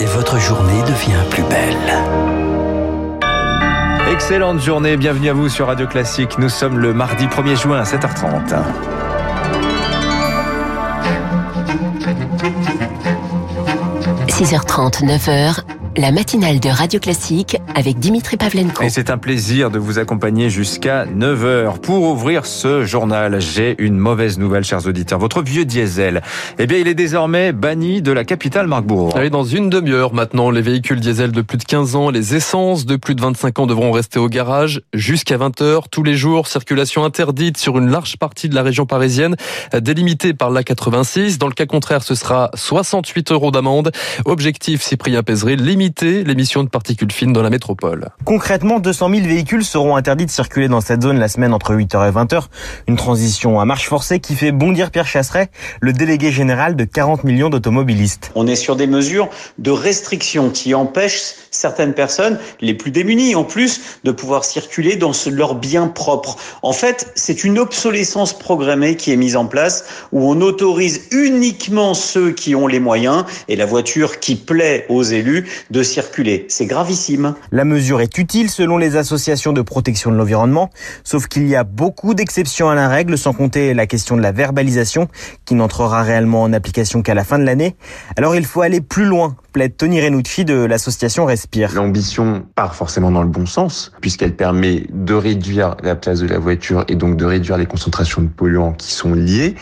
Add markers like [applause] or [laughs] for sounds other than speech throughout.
et votre journée devient plus belle. Excellente journée, bienvenue à vous sur Radio Classique. Nous sommes le mardi 1er juin à 7h30. – 6h30, 9h, la matinale de Radio Classique avec Dimitri Pavlenko. Et c'est un plaisir de vous accompagner jusqu'à 9h. Pour ouvrir ce journal, j'ai une mauvaise nouvelle, chers auditeurs. Votre vieux diesel, eh bien, il est désormais banni de la capitale, Marc Bourreau. Allez, dans une demi-heure maintenant, les véhicules diesel de plus de 15 ans, les essences de plus de 25 ans devront rester au garage jusqu'à 20h tous les jours. Circulation interdite sur une large partie de la région parisienne, délimitée par la 86. Dans le cas contraire, ce sera 68 euros d'amende. Objectif, Cyprien Pézeril, limite l'émission de particules fines dans la métropole. Concrètement, 200 000 véhicules seront interdits de circuler dans cette zone la semaine entre 8h et 20h. Une transition à marche forcée qui fait bondir Pierre Chasseret, le délégué général de 40 millions d'automobilistes. On est sur des mesures de restriction qui empêchent certaines personnes, les plus démunies en plus, de pouvoir circuler dans leurs biens propres. En fait, c'est une obsolescence programmée qui est mise en place où on autorise uniquement ceux qui ont les moyens et la voiture qui plaît aux élus de circuler. C'est gravissime. La mesure est utile selon les associations de protection de l'environnement, sauf qu'il y a beaucoup d'exceptions à la règle, sans compter la question de la verbalisation, qui n'entrera réellement en application qu'à la fin de l'année. Alors il faut aller plus loin plaide Tony Renucci de l'association Respire. L'ambition part forcément dans le bon sens, puisqu'elle permet de réduire la place de la voiture et donc de réduire les concentrations de polluants qui sont liées.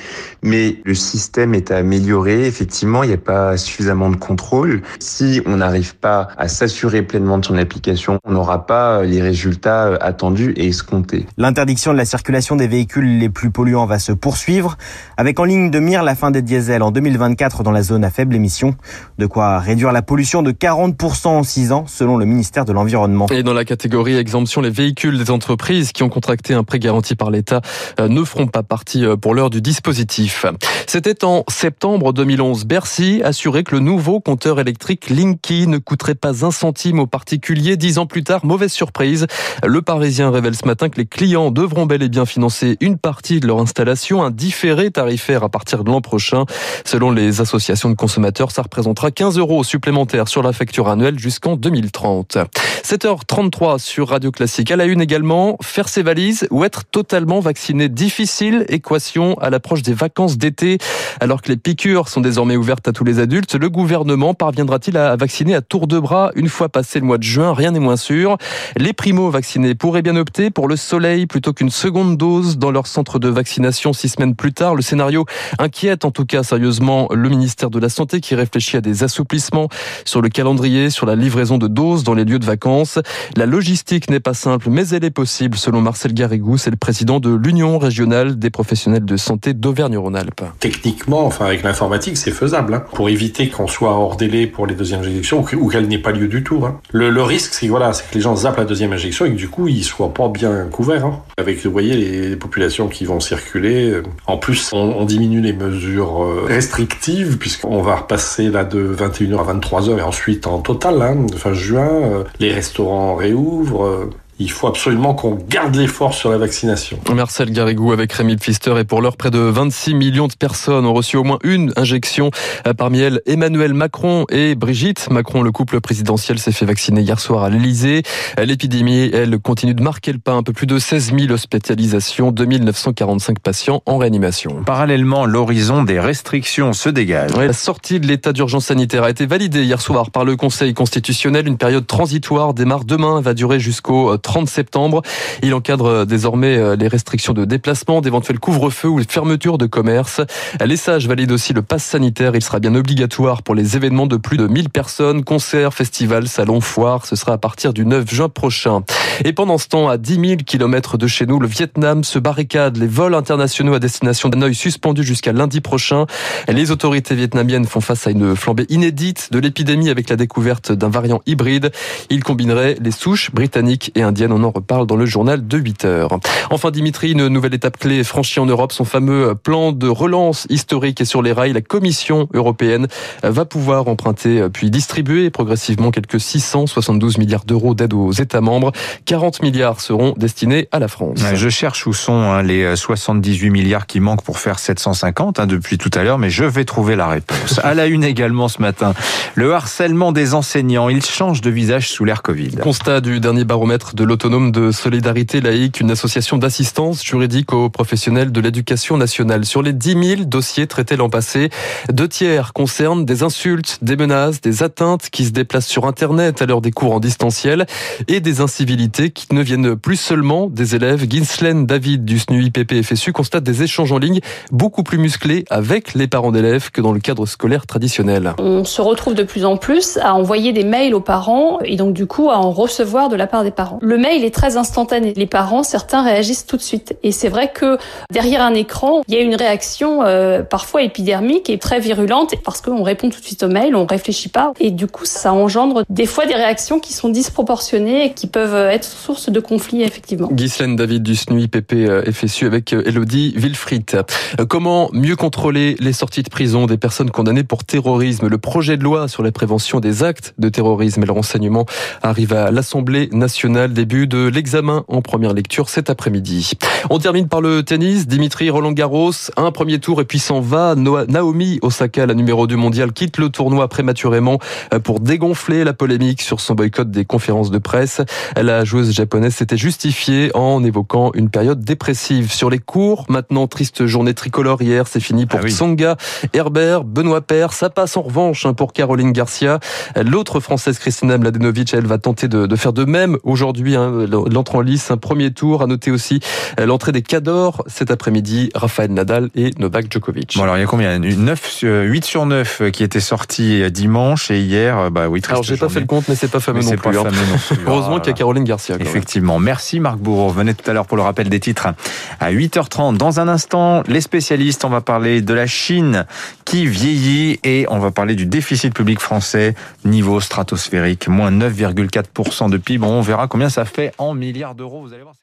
Mais le système est à améliorer. Effectivement, il n'y a pas suffisamment de contrôle. Si on n'arrive pas à s'assurer pleinement de son application, on n'aura pas les résultats attendus et escomptés. L'interdiction de la circulation des véhicules les plus polluants va se poursuivre, avec en ligne de mire la fin des diesels en 2024 dans la zone à faible émission. De quoi réduire la pollution de 40% en 6 ans, selon le ministère de l'Environnement. Et dans la catégorie exemption, les véhicules des entreprises qui ont contracté un prêt garanti par l'État euh, ne feront pas partie euh, pour l'heure du dispositif. C'était en septembre 2011. Bercy assurait que le nouveau compteur électrique Linky ne coûterait pas un centime aux particuliers. Dix ans plus tard, mauvaise surprise. Le Parisien révèle ce matin que les clients devront bel et bien financer une partie de leur installation, un différé tarifaire à partir de l'an prochain. Selon les associations de consommateurs, ça représentera 15 euros supplémentaires sur la facture annuelle jusqu'en 2030. 7h33 sur Radio Classique. À la une également, faire ses valises ou être totalement vacciné. Difficile équation à l'approche des vacances d'été. Alors que les piqûres sont désormais ouvertes à tous les adultes, le gouvernement parviendra-t-il à vacciner à tour de bras une fois passé le mois de juin? Rien n'est moins sûr. Les primo-vaccinés pourraient bien opter pour le soleil plutôt qu'une seconde dose dans leur centre de vaccination six semaines plus tard. Le scénario inquiète en tout cas sérieusement le ministère de la Santé qui réfléchit à des assouplissements sur le calendrier, sur la livraison de doses dans les lieux de vacances. La logistique n'est pas simple, mais elle est possible, selon Marcel Garrigou, c'est le président de l'Union régionale des professionnels de santé d'Auvergne-Rhône-Alpes. Techniquement, enfin avec l'informatique, c'est faisable, hein, pour éviter qu'on soit hors délai pour les deuxièmes injections ou qu'elle n'ait pas lieu du tout. Hein. Le, risque, c'est que les gens zappent la deuxième injection et que du coup, ils soient pas bien couverts. Hein. Avec, vous voyez, les populations qui vont circuler. En plus, on, on diminue les mesures euh, restrictives puisqu'on va repasser là de 21h à 23h et ensuite en total, hein, fin juin, euh, les restaurants réouvrent. Il faut absolument qu'on garde l'effort sur la vaccination. Marcel Garrigou avec Rémi Pfister et pour l'heure, près de 26 millions de personnes ont reçu au moins une injection. Euh, parmi elles, Emmanuel Macron et Brigitte Macron, le couple présidentiel, s'est fait vacciner hier soir à l'Elysée. Euh, l'épidémie, elle, continue de marquer le pas. Un peu plus de 16 000 hospitalisations, 2945 patients en réanimation. Parallèlement, l'horizon des restrictions se dégage. la sortie de l'état d'urgence sanitaire a été validée hier soir par le Conseil constitutionnel. Une période transitoire démarre demain, va durer jusqu'au 30 septembre. Il encadre euh, désormais euh, les restrictions de déplacement, d'éventuels couvre-feu ou fermetures de commerce. Les sages valident aussi le pass sanitaire. Il sera bien obligatoire pour les événements de plus de 1000 personnes, concerts, festivals, salons, foires. Ce sera à partir du 9 juin prochain. Et pendant ce temps, à 10 000 kilomètres de chez nous, le Vietnam se barricade. Les vols internationaux à destination d'Hanoï suspendus jusqu'à lundi prochain. Les autorités vietnamiennes font face à une flambée inédite de l'épidémie avec la découverte d'un variant hybride. Il combinerait les souches britanniques et indiennes indienne. On en reparle dans le journal de 8 heures. Enfin, Dimitri, une nouvelle étape clé franchie en Europe. Son fameux plan de relance historique est sur les rails. La Commission européenne va pouvoir emprunter puis distribuer progressivement quelques 672 milliards d'euros d'aide aux États membres. 40 milliards seront destinés à la France. Je cherche où sont hein, les 78 milliards qui manquent pour faire 750 hein, depuis tout à l'heure, mais je vais trouver la réponse. À la une également ce matin, le harcèlement des enseignants, il change de visage sous l'ère Covid. Constat du dernier baromètre de l'autonome de solidarité laïque, une association d'assistance juridique aux professionnels de l'éducation nationale. Sur les 10 000 dossiers traités l'an passé, deux tiers concernent des insultes, des menaces, des atteintes qui se déplacent sur Internet à l'heure des cours en distanciel et des incivilités qui ne viennent plus seulement des élèves. Ginslen David du SNU IPP FSU constate des échanges en ligne beaucoup plus musclés avec les parents d'élèves que dans le cadre scolaire traditionnel. On se retrouve de plus en plus à envoyer des mails aux parents et donc du coup à en recevoir de la part des parents. Le mail est très instantané. Les parents, certains réagissent tout de suite. Et c'est vrai que derrière un écran, il y a une réaction euh, parfois épidermique et très virulente parce qu'on répond tout de suite au mail, on réfléchit pas et du coup ça engendre des fois des réactions qui sont disproportionnées et qui peuvent être source de conflits effectivement. Ghislaine David du SNUI PP euh, FSU avec euh, Elodie Wilfried. Comment mieux contrôler les sorties de prison des personnes condamnées pour terrorisme? Le projet de loi sur la prévention des actes de terrorisme et le renseignement arrive à l'Assemblée nationale. Début de l'examen en première lecture cet après-midi. On termine par le tennis. Dimitri Roland Garros, un premier tour et puis s'en va. Naomi Osaka, la numéro 2 mondiale, quitte le tournoi prématurément euh, pour dégonfler la polémique sur son boycott des conférences de presse. La joueuse japonaise s'était justifiée en évoquant une période dépressive. Sur les cours, maintenant triste journée tricolore hier, c'est fini pour ah Tsonga, Herbert, Benoît Père. Ça passe en revanche hein, pour Caroline Garcia. L'autre française Christina Mladenovic, elle va tenter de, de faire de même aujourd'hui. Hein, L'entrée en lice, un premier tour. À noter aussi euh, l'entrée des cadors cet après-midi. Rafael Nadal et Novak Djokovic. Bon alors il y a combien? 9, 8 sur 9 euh, qui étaient sortis dimanche et hier, bah oui. Alors j'ai pas fait le compte, mais c'est pas fameux non plus. [laughs] Hein. Heureusement qu'il y a Caroline Garcia. Effectivement. Merci Marc Bourreau. Venez tout à l'heure pour le rappel des titres à 8h30. Dans un instant, les spécialistes, on va parler de la Chine qui vieillit et on va parler du déficit public français, niveau stratosphérique, moins 9,4% de PIB. on verra combien ça fait en milliards d'euros. Vous allez voir,